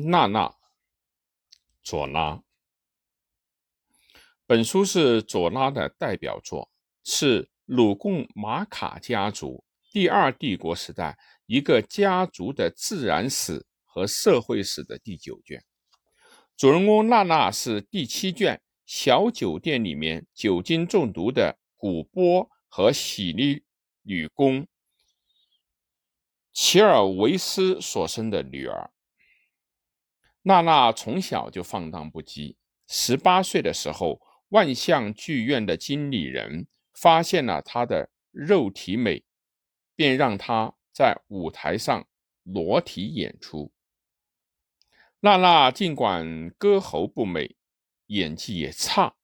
娜娜，左拉。本书是左拉的代表作，是鲁贡马卡家族第二帝国时代一个家族的自然史和社会史的第九卷。主人公娜娜是第七卷小酒店里面酒精中毒的古波和喜利女工齐尔维斯所生的女儿。娜娜从小就放荡不羁。十八岁的时候，万象剧院的经理人发现了她的肉体美，便让她在舞台上裸体演出。娜娜尽管歌喉不美，演技也差，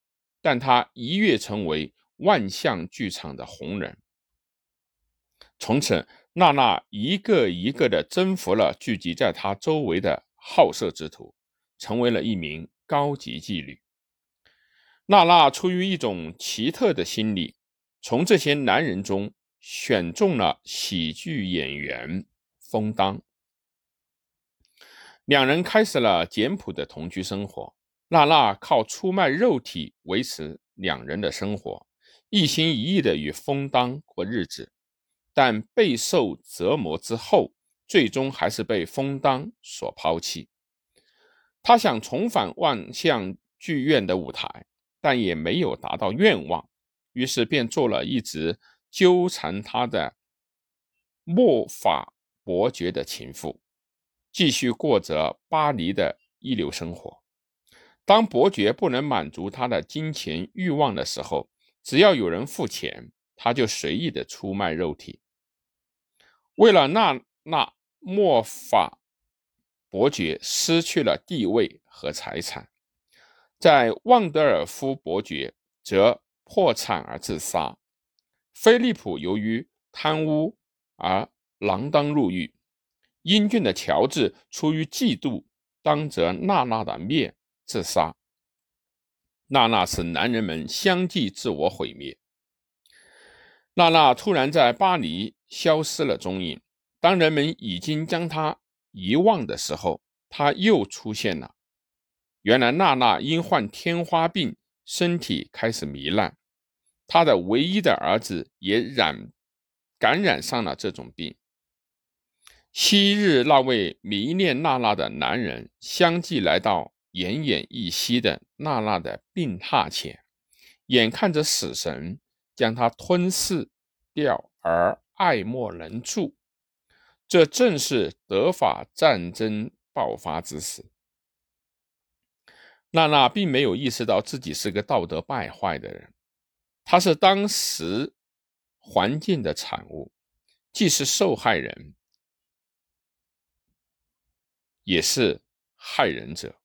但她一跃成为万象剧场的红人。从此，娜娜一个一个的征服了聚集在她周围的。好色之徒，成为了一名高级妓女。娜娜出于一种奇特的心理，从这些男人中选中了喜剧演员封当。两人开始了简朴的同居生活。娜娜靠出卖肉体维持两人的生活，一心一意的与封当过日子。但备受折磨之后。最终还是被封当所抛弃。他想重返万象剧院的舞台，但也没有达到愿望，于是便做了一直纠缠他的莫法伯爵的情妇，继续过着巴黎的一流生活。当伯爵不能满足他的金钱欲望的时候，只要有人付钱，他就随意的出卖肉体。为了那那。莫法伯爵失去了地位和财产，在旺德尔夫伯爵则破产而自杀。菲利普由于贪污而锒铛入狱。英俊的乔治出于嫉妒，当着娜娜的面自杀。娜娜使男人们相继自我毁灭。娜娜突然在巴黎消失了踪影。当人们已经将他遗忘的时候，他又出现了。原来娜娜因患天花病，身体开始糜烂，她的唯一的儿子也染感染上了这种病。昔日那位迷恋娜娜的男人，相继来到奄奄一息的娜娜的病榻前，眼看着死神将她吞噬掉，而爱莫能助。这正是德法战争爆发之时，娜娜并没有意识到自己是个道德败坏的人，她是当时环境的产物，既是受害人，也是害人者。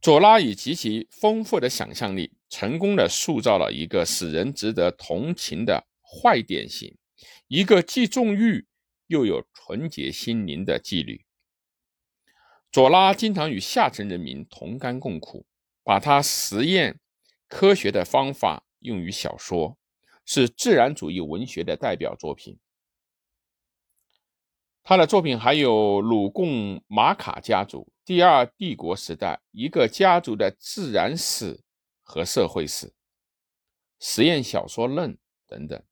佐拉以极其丰富的想象力，成功的塑造了一个使人值得同情的坏典型，一个既纵欲。又有纯洁心灵的纪律，佐拉经常与下层人民同甘共苦，把他实验科学的方法用于小说，是自然主义文学的代表作品。他的作品还有鲁贡马卡家族第二帝国时代一个家族的自然史和社会史、实验小说论等等。